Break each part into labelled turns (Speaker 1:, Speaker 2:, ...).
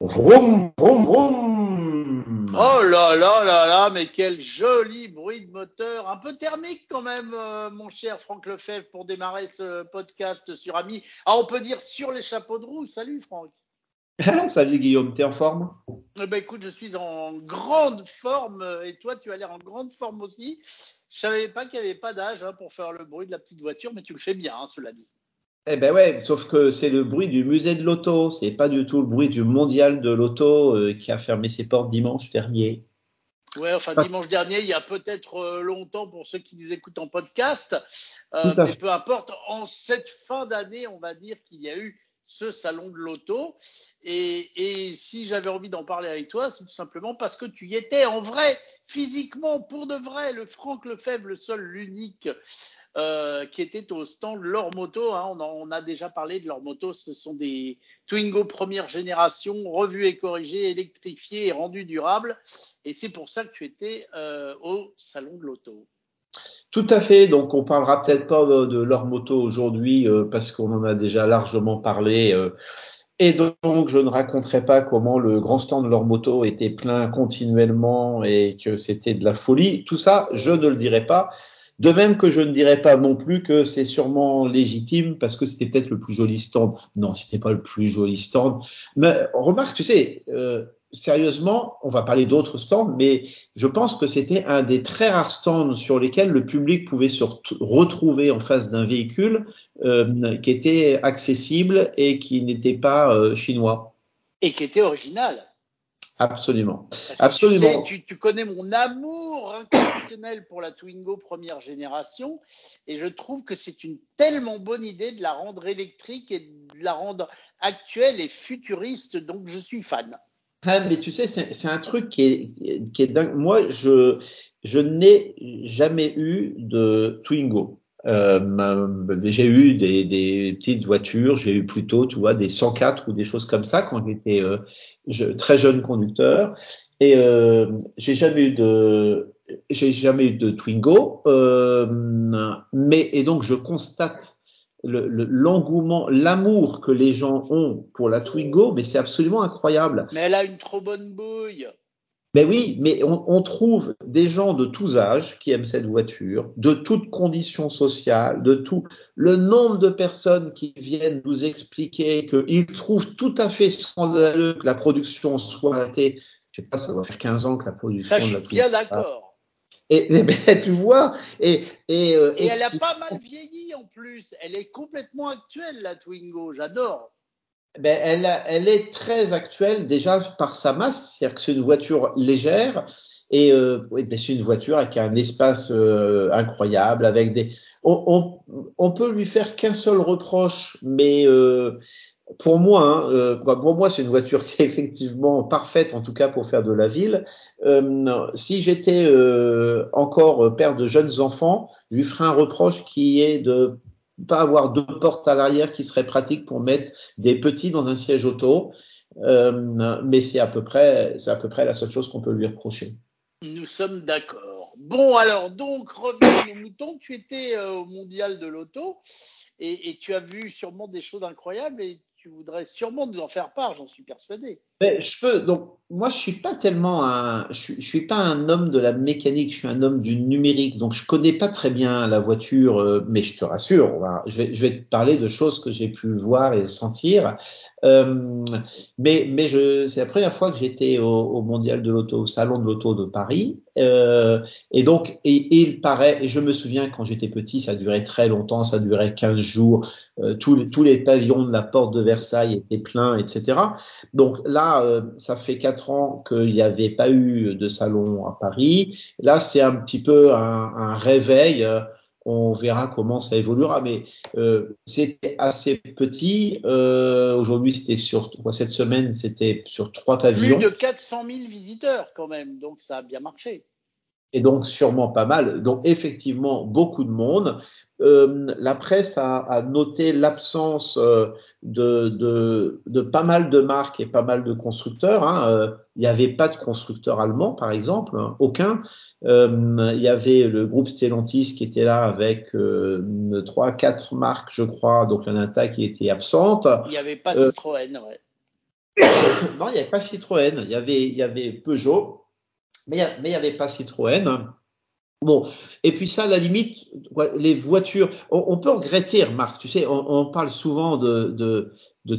Speaker 1: Vroom, vroom, vroom.
Speaker 2: Oh là là là là, mais quel joli bruit de moteur, un peu thermique quand même, euh, mon cher Franck Lefebvre, pour démarrer ce podcast sur Ami. Ah, on peut dire sur les chapeaux de roue. Salut Franck.
Speaker 1: Salut Guillaume, t'es en forme?
Speaker 2: Eh ben écoute, je suis en grande forme et toi, tu as l'air en grande forme aussi. Je savais pas qu'il n'y avait pas d'âge hein, pour faire le bruit de la petite voiture, mais tu le fais bien, hein, cela dit.
Speaker 1: Eh ben ouais, sauf que c'est le bruit du musée de l'auto, c'est pas du tout le bruit du mondial de l'auto euh, qui a fermé ses portes dimanche dernier.
Speaker 2: Ouais, enfin dimanche dernier, il y a peut-être euh, longtemps pour ceux qui nous écoutent en podcast, euh, mais peu importe. En cette fin d'année, on va dire qu'il y a eu ce salon de l'auto. Et, et, si j'avais envie d'en parler avec toi, c'est tout simplement parce que tu y étais en vrai, physiquement, pour de vrai, le Franck Lefebvre, le seul, l'unique, euh, qui était au stand Leur Moto. Hein, on, a déjà parlé de Leur Moto. Ce sont des Twingo première génération, revus et corrigés, électrifiés et rendus durables. Et c'est pour ça que tu étais euh, au salon de l'auto.
Speaker 1: Tout à fait. Donc, on parlera peut-être pas de, de, leur moto aujourd'hui euh, parce qu'on en a déjà largement parlé. Et donc, je ne raconterai pas comment le grand stand de leur moto était plein continuellement et que c'était de la folie. Tout ça, je ne le dirai pas. De même que je ne dirais pas non plus que c'est sûrement légitime parce que c'était peut-être le plus joli stand. Non, c'était pas le plus joli stand. Mais remarque, tu sais, euh, sérieusement, on va parler d'autres stands, mais je pense que c'était un des très rares stands sur lesquels le public pouvait se retrouver en face d'un véhicule euh, qui était accessible et qui n'était pas euh, chinois.
Speaker 2: Et qui était original.
Speaker 1: Absolument. Absolument.
Speaker 2: Tu, sais, tu, tu, connais mon amour inconditionnel pour la Twingo première génération et je trouve que c'est une tellement bonne idée de la rendre électrique et de la rendre actuelle et futuriste. Donc je suis fan.
Speaker 1: Ah, mais tu sais, c'est un truc qui est, qui est dingue. Moi, je, je n'ai jamais eu de Twingo. Euh, j'ai eu des, des, petites voitures, j'ai eu plutôt, tu vois, des 104 ou des choses comme ça quand j'étais euh, je, très jeune conducteur. Et euh, j'ai jamais eu de, j'ai jamais eu de Twingo. Mais et donc je constate l'engouement, le, l'amour que les gens ont pour la Twingo, mais c'est absolument incroyable.
Speaker 2: Mais elle a une trop bonne bouille.
Speaker 1: Mais oui, mais on, on, trouve des gens de tous âges qui aiment cette voiture, de toutes conditions sociales, de tout. Le nombre de personnes qui viennent nous expliquer qu'ils trouvent tout à fait scandaleux que la production soit arrêtée. Je sais pas, ça doit faire 15 ans que la production.
Speaker 2: Ça, je suis bien d'accord.
Speaker 1: Et, et ben, tu vois, et
Speaker 2: et, euh, et, et elle a pas mal vieilli en plus. Elle est complètement actuelle la Twingo. J'adore.
Speaker 1: Ben, elle, elle est très actuelle déjà par sa masse, c'est-à-dire que c'est une voiture légère et euh, ben c'est une voiture avec un espace euh, incroyable, avec des. On, on, on, peut lui faire qu'un seul reproche, mais euh, pour moi, hein, euh, pour moi, c'est une voiture qui est effectivement parfaite, en tout cas pour faire de la ville. Euh, si j'étais euh, encore père de jeunes enfants, je lui ferais un reproche qui est de pas avoir deux portes à l'arrière qui seraient pratiques pour mettre des petits dans un siège auto. Euh, mais c'est à peu près, c'est à peu près la seule chose qu'on peut lui reprocher.
Speaker 2: Nous sommes d'accord. Bon, alors donc revenons aux moutons. Tu étais euh, au mondial de l'auto et, et, tu as vu sûrement des choses incroyables et tu voudrais sûrement nous en faire part, j'en suis persuadé.
Speaker 1: Je peux. Donc moi, je suis pas tellement un, je suis, pas un homme de la mécanique. Je suis un homme du numérique. Donc je connais pas très bien la voiture, euh, mais je te rassure, je vais, te parler de choses que j'ai pu voir et sentir. Euh, mais mais c'est la première fois que j'étais au, mondial de l'auto, au salon de l'auto de Paris. Euh, et donc, et, il paraît, et je me souviens quand j'étais petit, ça durait très longtemps, ça durait 15 jours. Tous, les, tous les pavillons de la porte de Versailles étaient pleins, etc. Donc là, euh, ça fait quatre ans qu'il n'y avait pas eu de salon à Paris. Là, c'est un petit peu un, réveil. On verra comment ça évoluera, mais euh, c'était assez petit. Euh, Aujourd'hui, c'était sur cette semaine, c'était sur trois pavillons.
Speaker 2: Plus de 400 000 visiteurs quand même, donc ça a bien marché.
Speaker 1: Et donc sûrement pas mal. Donc effectivement beaucoup de monde. Euh, la presse a, a noté l'absence euh, de, de, de, pas mal de marques et pas mal de constructeurs. Hein. Euh, il n'y avait pas de constructeur allemand, par exemple, hein, aucun. Euh, il y avait le groupe Stellantis qui était là avec trois, quatre marques, je crois. Donc il y en a un tas qui était absente.
Speaker 2: Il n'y avait pas Citroën, ouais.
Speaker 1: non, il n'y avait pas Citroën. Il y avait, il y avait Peugeot, mais il n'y avait pas Citroën. Bon, et puis ça, la limite, les voitures, on, peut regretter, Marc, tu sais, on, parle souvent de,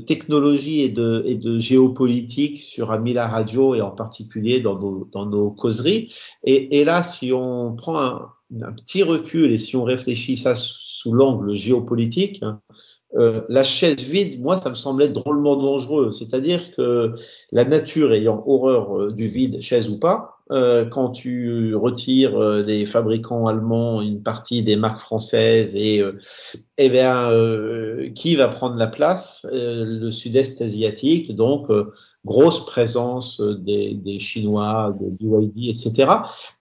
Speaker 1: technologie et de, géopolitique sur Amila Radio et en particulier dans nos, causeries. Et, là, si on prend un, un, petit recul et si on réfléchit ça sous l'angle géopolitique, hein, euh, la chaise vide, moi, ça me semblait drôlement dangereux. C'est-à-dire que la nature ayant horreur euh, du vide, chaise ou pas, euh, quand tu retires des fabricants allemands une partie des marques françaises et eh bien, qui va prendre la place? Le Sud-Est asiatique, donc grosse présence des, des Chinois, de BYD, etc.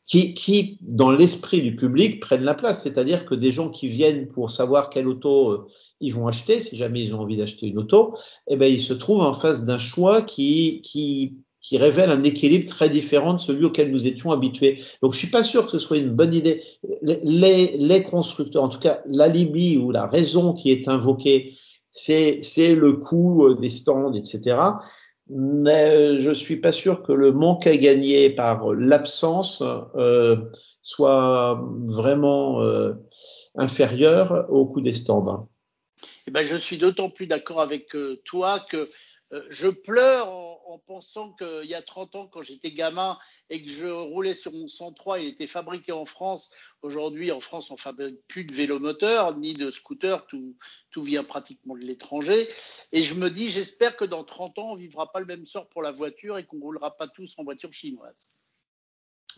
Speaker 1: Qui, qui, dans l'esprit du public, prennent la place. C'est-à-dire que des gens qui viennent pour savoir quelle auto ils vont acheter, si jamais ils ont envie d'acheter une auto, eh ben, ils se trouvent en face d'un choix qui, qui, qui révèle un équilibre très différent de celui auquel nous étions habitués. Donc, je suis pas sûr que ce soit une bonne idée. Les, constructeurs, en tout cas, l'alibi ou la raison qui est invoquée, c'est, le coût des stands, etc. Mais je suis pas sûr que le manque à gagner par l'absence euh, soit vraiment euh, inférieur au coût des stands.
Speaker 2: Eh ben, je suis d'autant plus d'accord avec euh, toi que euh, je pleure pensant qu'il y a 30 ans, quand j'étais gamin et que je roulais sur mon 103, il était fabriqué en France. Aujourd'hui, en France, on fabrique plus de vélomoteurs ni de scooters, tout, tout vient pratiquement de l'étranger. Et je me dis, j'espère que dans 30 ans, on vivra pas le même sort pour la voiture et qu'on roulera pas tous en voiture chinoise.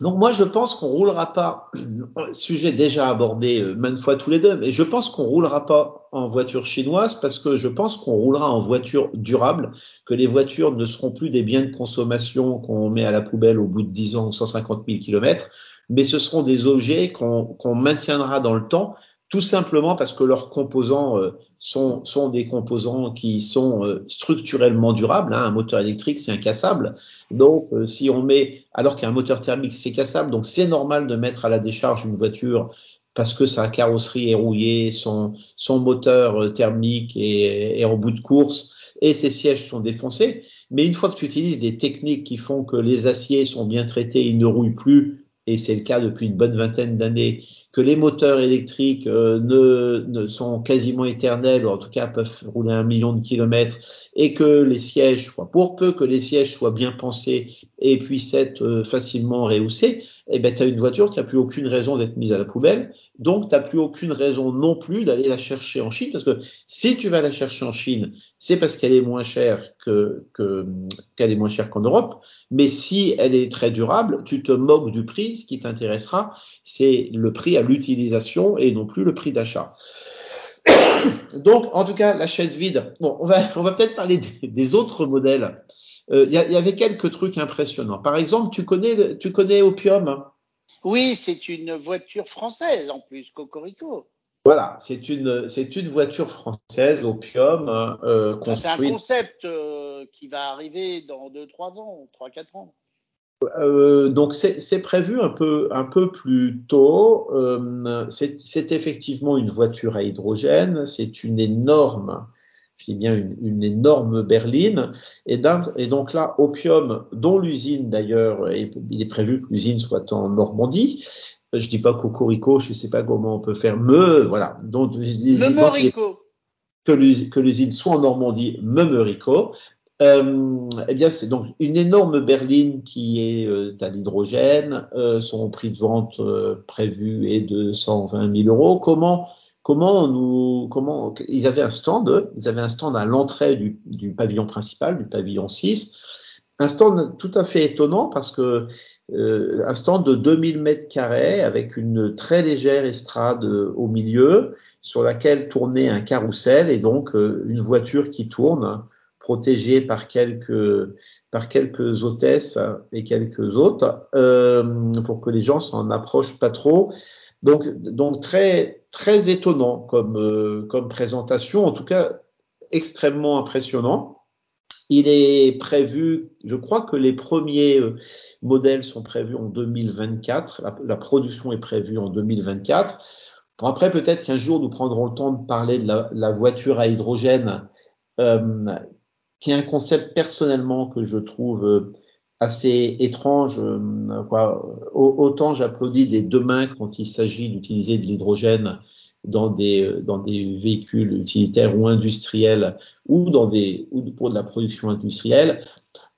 Speaker 1: Donc moi, je pense qu'on roulera pas, sujet déjà abordé euh, maintes fois tous les deux, mais je pense qu'on roulera pas en voiture chinoise parce que je pense qu'on roulera en voiture durable, que les voitures ne seront plus des biens de consommation qu'on met à la poubelle au bout de 10 ans ou 150 000 kilomètres, mais ce seront des objets qu'on maintiendra dans le temps, tout simplement parce que leurs composants euh, sont, sont des composants qui sont euh, structurellement durables. Hein. Un moteur électrique, c'est incassable. Donc, euh, si on met, alors qu'un moteur thermique, c'est cassable, donc c'est normal de mettre à la décharge une voiture parce que sa carrosserie est rouillée, son, son moteur euh, thermique est, est en bout de course et ses sièges sont défoncés. Mais une fois que tu utilises des techniques qui font que les aciers sont bien traités, ils ne rouillent plus, et c'est le cas depuis une bonne vingtaine d'années, que les moteurs électriques euh, ne, ne, sont quasiment éternels, ou en tout cas peuvent rouler un million de kilomètres, et que les sièges, pour peu que les sièges soient bien pensés et puissent être euh, facilement rehaussés, eh ben, tu as une voiture qui n'a plus aucune raison d'être mise à la poubelle, donc tu n'as plus aucune raison non plus d'aller la chercher en Chine, parce que si tu vas la chercher en Chine, c'est parce qu'elle est moins chère que qu'elle est moins chère qu'en Europe, mais si elle est très durable, tu te moques du prix, ce qui t'intéressera, c'est le prix l'utilisation et non plus le prix d'achat. Donc, en tout cas, la chaise vide. Bon, on va, on va peut-être parler des, autres modèles. Euh, il y, y, avait quelques trucs impressionnants. Par exemple, tu connais, tu connais Opium?
Speaker 2: Oui, c'est une voiture française en plus, Cocorico.
Speaker 1: Voilà, c'est une, c'est une voiture française, Opium.
Speaker 2: Euh, c'est un concept euh, qui va arriver dans 2-3 ans, 3-4 ans.
Speaker 1: Euh, donc c'est prévu un peu un peu plus tôt. Euh, c'est effectivement une voiture à hydrogène. C'est une énorme, je dis bien une, une énorme berline. Et, et, donc là, Opium, dont l'usine d'ailleurs, il est prévu que l'usine soit en Normandie. Je dis pas Cocorico, je sais pas comment on peut faire. Me, voilà. Donc,
Speaker 2: me
Speaker 1: que l'usine soit en Normandie, Meumerico. Euh, eh bien, c'est donc une énorme berline qui est euh, à l'hydrogène. Euh, son prix de vente euh, prévu est de 120 000 euros. Comment, comment nous, comment ils avaient un stand, ils avaient un stand à l'entrée du, du, pavillon principal, du pavillon 6. Un stand tout à fait étonnant parce que euh, un stand de 2000 mètres carrés avec une très légère estrade au milieu sur laquelle tournait un carrousel et donc une voiture qui tourne protégé par quelques par quelques hôtesses et quelques autres euh, pour que les gens s'en approchent pas trop. Donc donc très très étonnant comme euh, comme présentation, en tout cas extrêmement impressionnant. Il est prévu, je crois que les premiers euh, modèles sont prévus en 2024. La, production est prévue en 2024. Bon, après, peut-être qu'un jour, nous prendrons le temps de parler de la, la voiture à hydrogène euh, qui est un concept personnellement que je trouve assez étrange. Quoi. Autant j'applaudis des deux mains quand il s'agit d'utiliser de l'hydrogène dans des, dans des véhicules utilitaires ou industriels ou dans des, ou pour de la production industrielle.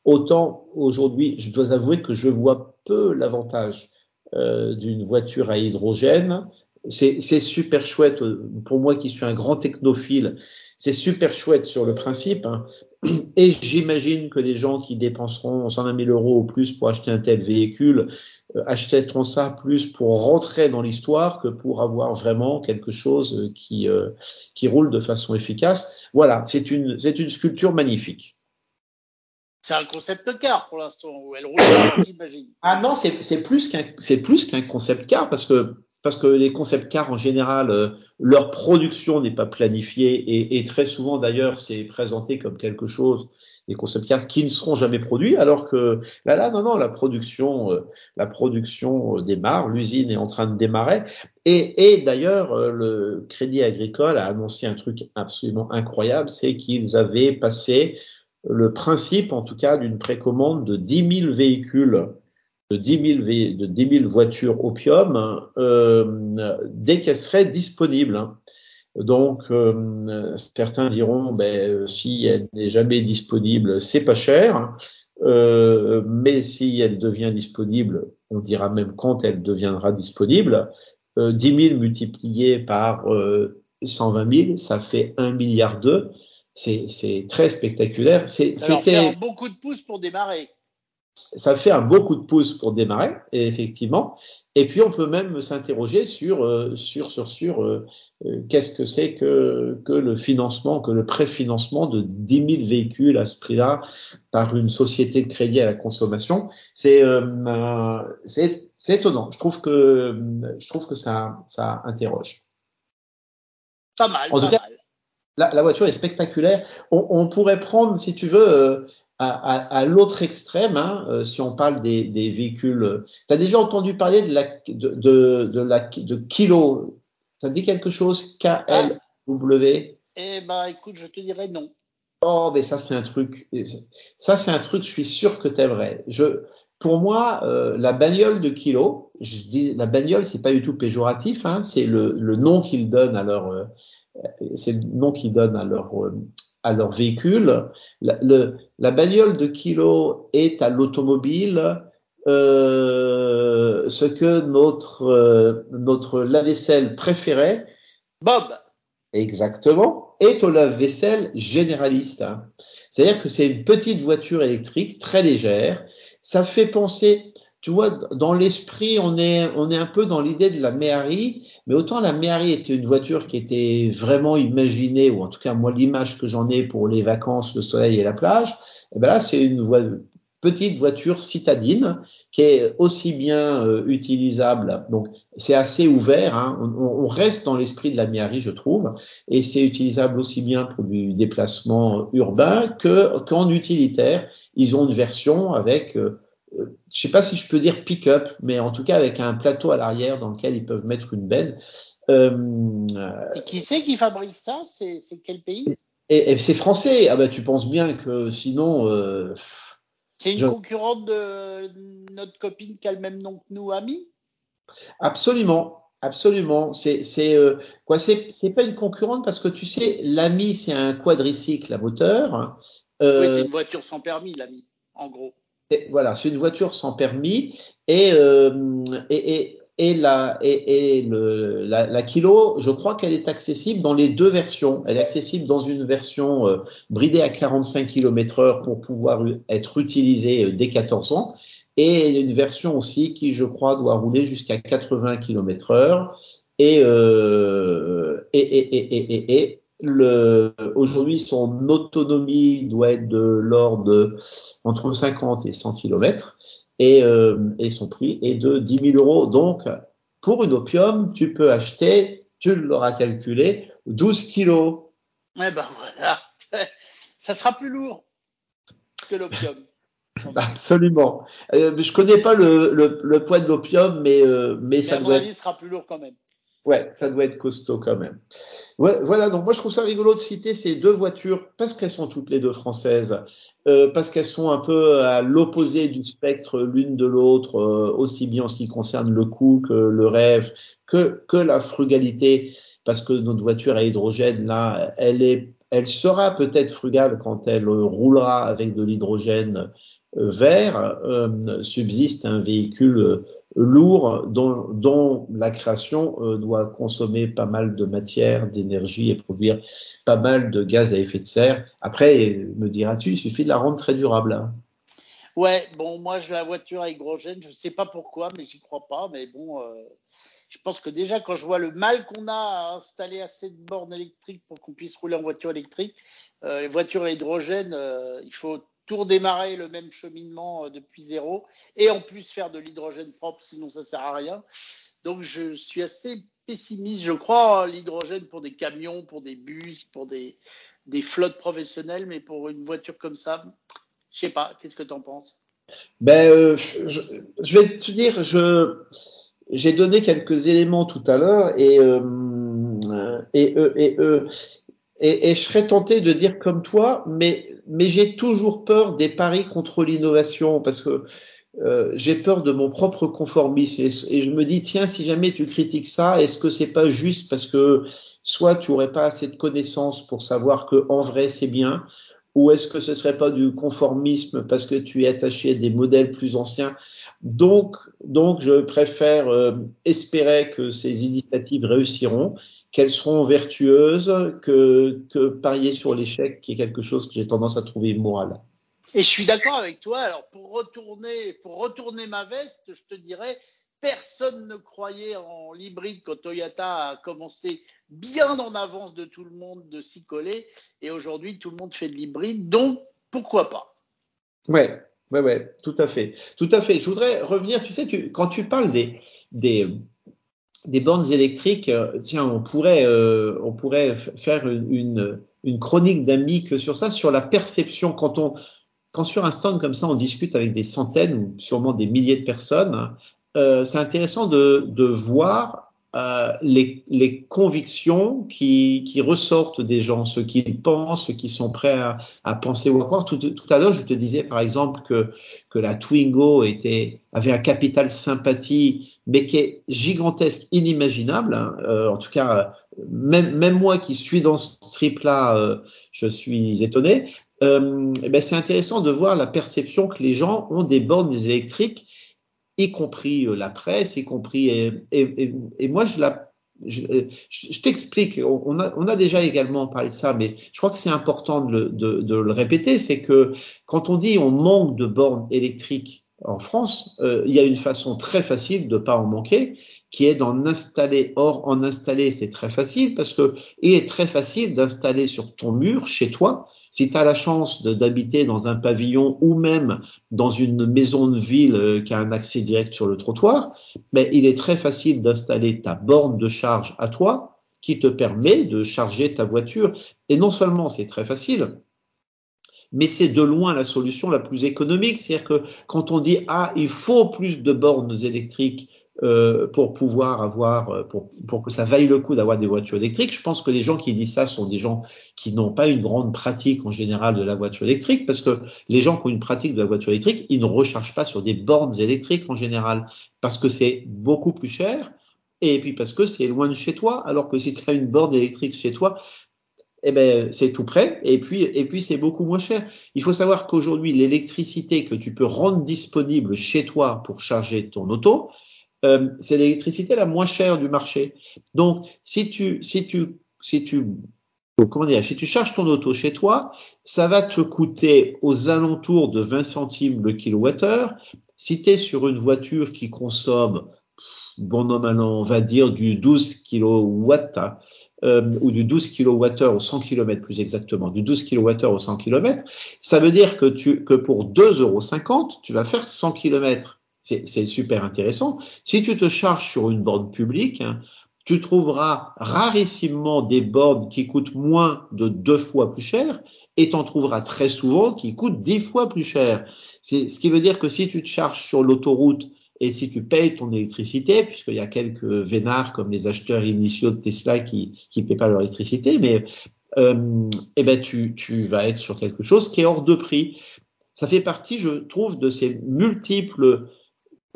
Speaker 1: Autant aujourd'hui, je dois avouer que je vois peu l'avantage euh, d'une voiture à hydrogène. C'est super chouette pour moi qui suis un grand technophile. C'est super chouette sur le principe. Hein. Et j'imagine que les gens qui dépenseront 120 000 euros ou plus pour acheter un tel véhicule euh, achèteront ça plus pour rentrer dans l'histoire que pour avoir vraiment quelque chose qui, euh, qui roule de façon efficace. Voilà, c'est une, c'est une sculpture magnifique.
Speaker 2: C'est un concept car pour l'instant, où elle roule,
Speaker 1: j'imagine. Ah non, c'est plus qu'un c'est plus qu'un concept car parce que parce que les concept cars en général, euh, leur production n'est pas planifiée et, et très souvent d'ailleurs c'est présenté comme quelque chose des concept cars qui ne seront jamais produits, alors que là, là, non, non, la production, euh, la production euh, démarre, l'usine est en train de démarrer. Et, et d'ailleurs, le Crédit Agricole a annoncé un truc absolument incroyable, c'est qu'ils avaient passé le principe, en tout cas, d'une précommande de 10 000 véhicules, de 10 000, de 10 000 voitures opium, euh, dès qu'elles seraient disponibles. Donc, euh, certains diront, ben, si elle n'est jamais disponible, c'est pas cher. Euh, mais si elle devient disponible, on dira même quand elle deviendra disponible. Euh, 10 000 multiplié par 120 000, ça fait 1 milliard d'euros c'est très spectaculaire.
Speaker 2: C'était un coup de pouce pour démarrer.
Speaker 1: Ça fait un beau coup de pouce pour démarrer, effectivement. Et puis on peut même s'interroger sur euh, sur sur sur euh, euh, qu'est-ce que c'est que que le financement, que le préfinancement de 10 000 véhicules à ce prix-là par une société de crédit à la consommation. C'est c'est c'est étonnant. Je trouve que je trouve que ça ça interroge.
Speaker 2: Pas mal. pas mal
Speaker 1: la, voiture est spectaculaire. On, pourrait prendre, si tu veux, euh, à, l'autre extrême, hein, euh, si on parle des, véhicules. Tu as déjà entendu parler de la de, de, la de kilo? Ça dit quelque chose? KLW
Speaker 2: Eh ben, écoute, je te dirais non.
Speaker 1: Oh, mais ça c'est un truc. Ça c'est un truc. Je suis sûr que t'aimerais. Je, pour moi, euh, la bagnole de kilo. Je dis la bagnole, c'est pas du tout péjoratif. Hein, c'est le, le nom qu'ils donnent à leur c'est le nom qu'ils donnent à leur, à leur véhicule. La, le, la bagnole de kilo est à l'automobile euh, ce que notre, euh, notre lave-vaisselle préféré,
Speaker 2: Bob,
Speaker 1: exactement, est au lave-vaisselle généraliste. Hein. C'est-à-dire que c'est une petite voiture électrique très légère. Ça fait penser, tu vois, dans l'esprit, on est, on est un peu dans l'idée de la Méhari, mais autant la Méhari était une voiture qui était vraiment imaginée, ou en tout cas moi l'image que j'en ai pour les vacances, le soleil et la plage, et eh ben là c'est une petite voiture citadine qui est aussi bien euh, utilisable. Donc c'est assez ouvert. Hein. On, on, reste dans l'esprit de la Méhari, je trouve, et c'est utilisable aussi bien pour du déplacement urbain que qu'en utilitaire. Ils ont une version avec euh, je sais pas si je peux dire pick-up, mais en tout cas avec un plateau à l'arrière dans lequel ils peuvent mettre une benne.
Speaker 2: Euh, et qui c'est qui fabrique ça? C'est quel pays?
Speaker 1: Et, c'est français. Ah bah tu penses bien que sinon. Euh,
Speaker 2: c'est une concurrente de notre copine qui a le même nom que nous, Ami
Speaker 1: Absolument. Absolument, c'est c'est euh, quoi c'est c'est pas une concurrente parce que tu sais l'ami c'est un quadricycle à moteur.
Speaker 2: Euh, oui, c'est une voiture sans permis l'ami, en gros
Speaker 1: voilà, c'est une voiture sans permis et, euh, la, Kilo, je crois qu'elle est accessible dans les deux versions. Elle est accessible dans une version euh, bridée à 45 km heure pour pouvoir être utilisée euh, dès 14 ans et une version aussi qui, je crois, doit rouler jusqu'à 80 km heure et, aujourd'hui, son autonomie doit être de l'ordre de entre 50 et 100 km et, euh, et son prix est de 10 000 euros. Donc, pour une opium, tu peux acheter, tu l'auras calculé, 12 kilos.
Speaker 2: Eh ben voilà, ça sera plus lourd que l'opium.
Speaker 1: Absolument. Euh, je connais pas le, le, le poids de l'opium, mais, euh, mais, mais, ça
Speaker 2: à mon avis, sera plus lourd quand même.
Speaker 1: Ouais, ça doit être costaud quand même. voilà, donc moi je trouve ça rigolo de citer ces deux voitures parce qu'elles sont toutes les deux françaises, euh, parce qu'elles sont un peu à l'opposé du spectre l'une de l'autre, euh, aussi bien en ce qui concerne le coût que le rêve, que, que la frugalité, parce que notre voiture à hydrogène, là, elle est, elle sera peut-être frugale quand elle roulera avec de l'hydrogène vert euh, subsiste un véhicule euh, lourd dont, la création euh, doit consommer pas mal de matière, d'énergie et produire pas mal de gaz à effet de serre. Après, me diras-tu, il suffit de la rendre très durable. Hein.
Speaker 2: Ouais, bon, moi, je la voiture à hydrogène, je ne sais pas pourquoi, mais j'y crois pas. Mais bon, je pense que déjà, quand je vois le mal qu'on a à installer assez de bornes électriques pour qu'on puisse rouler en voiture électrique, les voitures à hydrogène, il faut tout redémarrer le même cheminement euh, depuis zéro et en plus faire de l'hydrogène propre, sinon ça sert à rien. Donc je suis assez pessimiste. Je crois l'hydrogène pour des camions, pour des bus, pour des, flottes professionnelles, mais pour une voiture comme ça, je sais pas. Qu'est-ce que tu en penses?
Speaker 1: Ben, euh, je, vais te dire, je j'ai donné quelques éléments tout à l'heure et euh, et, et, et, et, je serais tenté de dire comme toi, mais, mais j'ai toujours peur des paris contre l'innovation parce que euh, j'ai peur de mon propre conformisme. Et, je me dis tiens si jamais tu critiques ça, est-ce que c'est pas juste parce que soit tu aurais pas assez de connaissances pour savoir que en vrai c'est bien, ou est-ce que ce serait pas du conformisme parce que tu es attaché à des modèles plus anciens? Donc, donc, je préfère euh, espérer que ces initiatives réussiront qu'elles seront vertueuses que, que parier sur l'échec, qui est quelque chose que j'ai tendance à trouver immoral.
Speaker 2: Et je suis d'accord avec toi. Alors, pour retourner, pour retourner ma veste, je te dirais, personne ne croyait en l'hybride quand Toyota a commencé bien en avance de tout le monde de s'y coller. Et aujourd'hui, tout le monde fait de l'hybride. Donc, pourquoi pas?
Speaker 1: Ouais, ouais, ouais, tout à fait. Tout à fait. Je voudrais revenir, tu sais, quand tu parles des, des, des bornes électriques, euh, tiens, on pourrait, euh, on pourrait faire une, une chronique d'amis que sur ça, sur la perception quand on, quand sur un stand comme ça, on discute avec des centaines ou sûrement des milliers de personnes, euh, c'est intéressant de, de voir euh, les, les, convictions qui, qui, ressortent des gens, ce qu'ils pensent, ce qu'ils sont prêts à, à, penser ou à croire. Tout, tout à l'heure, je te disais par exemple que, que la Twingo était, avait un capital sympathie, mais qui est gigantesque, inimaginable. Hein. Euh, en tout cas, même, même moi qui suis dans ce trip-là, euh, je suis étonné. Euh, ben c'est intéressant de voir la perception que les gens ont des bornes électriques y compris euh, la presse, y compris et, et, et moi je la je, je t'explique, on a, on a déjà également parlé de ça, mais je crois que c'est important de le, de, de le répéter, c'est que quand on dit on manque de bornes électriques en France, euh, il y a une façon très facile de pas en manquer, qui est d'en installer. Or, en installer, c'est très facile parce que il est très facile d'installer sur ton mur, chez toi, si tu as la chance d'habiter dans un pavillon ou même dans une maison de ville euh, qui a un accès direct sur le trottoir, mais il est très facile d'installer ta borne de charge à toi qui te permet de charger ta voiture. Et non seulement c'est très facile, mais c'est de loin la solution la plus économique. C'est-à-dire que quand on dit ah il faut plus de bornes électriques euh, pour pouvoir avoir, euh, pour, pour que ça vaille le coup d'avoir des voitures électriques. Je pense que les gens qui disent ça sont des gens qui n'ont pas une grande pratique en général de la voiture électrique, parce que les gens qui ont une pratique de la voiture électrique, ils ne rechargent pas sur des bornes électriques en général, parce que c'est beaucoup plus cher, et puis parce que c'est loin de chez toi, alors que si tu as une borne électrique chez toi, eh ben, c'est tout prêt et puis et puis c'est beaucoup moins cher. Il faut savoir qu'aujourd'hui l'électricité que tu peux rendre disponible chez toi pour charger ton auto, euh, c'est l'électricité la moins chère du marché. Donc, si tu, si tu, si tu, comment dire, si tu charges ton auto chez toi, ça va te coûter aux alentours de 20 centimes le kilowattheure. Si tu es sur une voiture qui consomme, bon normalement, on va dire du 12 kilowatts, hein, euh, ou du 12 kWh au 100 km plus exactement, du 12 kWh au 100 km, ça veut dire que, tu, que pour 2,50 euros, tu vas faire 100 km. C'est super intéressant. Si tu te charges sur une borne publique, hein, tu trouveras rarissimement des bornes qui coûtent moins de deux fois plus cher et t'en trouveras très souvent qui coûtent dix fois plus cher. Ce qui veut dire que si tu te charges sur l'autoroute et si tu payes ton électricité, puisqu'il y a quelques vénards comme les acheteurs initiaux de Tesla qui qui paient pas leur électricité, mais euh, eh ben tu, tu vas être sur quelque chose qui est hors de prix. Ça fait partie, je trouve, de ces multiples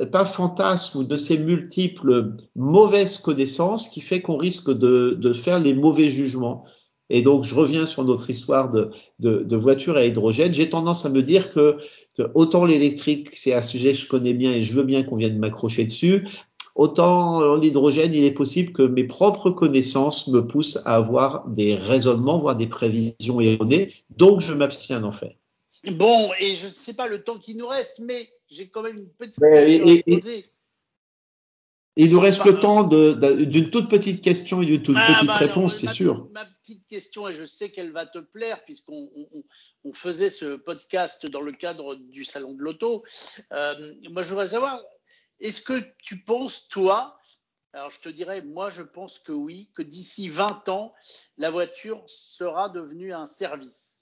Speaker 1: pas fantasmes ou de ces multiples mauvaises connaissances qui fait qu'on risque de, faire les mauvais jugements. Et donc, je reviens sur notre histoire de, de, de voiture à hydrogène. J'ai tendance à me dire que, que autant l'électrique, c'est un sujet que je connais bien et je veux bien qu'on vienne m'accrocher dessus, autant l'hydrogène, il est possible que mes propres connaissances me poussent à avoir des raisonnements, voire des prévisions erronées. Donc, je m'abstiens d'en faire.
Speaker 2: Bon, et je ne sais pas le temps qui nous reste, mais j'ai quand même une petite question à poser.
Speaker 1: Il nous reste le temps d'une toute petite question et d'une toute ah, petite bah, réponse, c'est sûr.
Speaker 2: Ma petite question, et je sais qu'elle va te plaire, puisqu'on on, faisait ce podcast dans le cadre du Salon de l'Auto. Euh, moi, je voudrais savoir, est-ce que tu penses, toi, alors je te dirais, moi, je pense que oui, que d'ici 20 ans, la voiture sera devenue un service?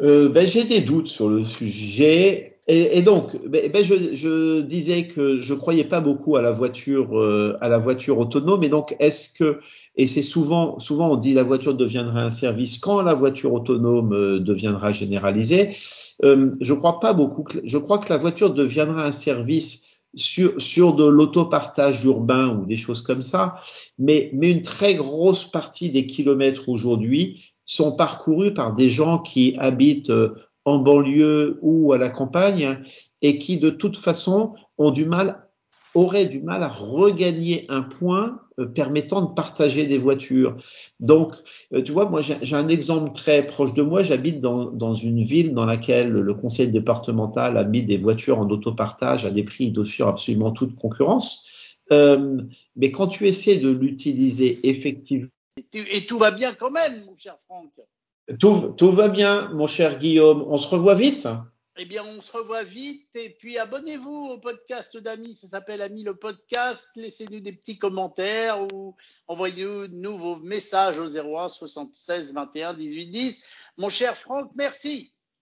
Speaker 1: Euh, ben, J'ai des doutes sur le sujet. Et, donc, ben, ben, je, je, disais que je croyais pas beaucoup à la voiture, euh, à la voiture autonome. Et donc, est-ce que et c'est souvent, souvent on dit la voiture deviendra un service quand la voiture autonome euh, deviendra généralisée. Je crois pas beaucoup. Que, je crois que la voiture deviendra un service sur, sur de l'autopartage urbain ou des choses comme ça, mais, mais une très grosse partie des kilomètres aujourd'hui sont parcourus par des gens qui habitent euh, en banlieue ou à la campagne et qui de toute façon ont du mal auraient du mal à regagner un point euh, permettant de partager des voitures. Donc, euh, tu vois, moi j'ai un exemple très proche de moi. J'habite dans, dans, une ville dans laquelle le conseil départemental a mis des voitures en autopartage à des prix d'offrir absolument toute concurrence. Euh, mais quand tu essaies de l'utiliser effectivement...
Speaker 2: Et tout va bien quand même, mon cher Franck.
Speaker 1: Tout, tout va bien, mon cher Guillaume. On se revoit vite
Speaker 2: eh bien, on se revoit vite. Et puis, abonnez-vous au podcast d'Ami. Ça s'appelle Ami le podcast. Laissez-nous des petits commentaires ou envoyez-nous vos messages au 01 76 21 18 10. Mon cher Franck, merci.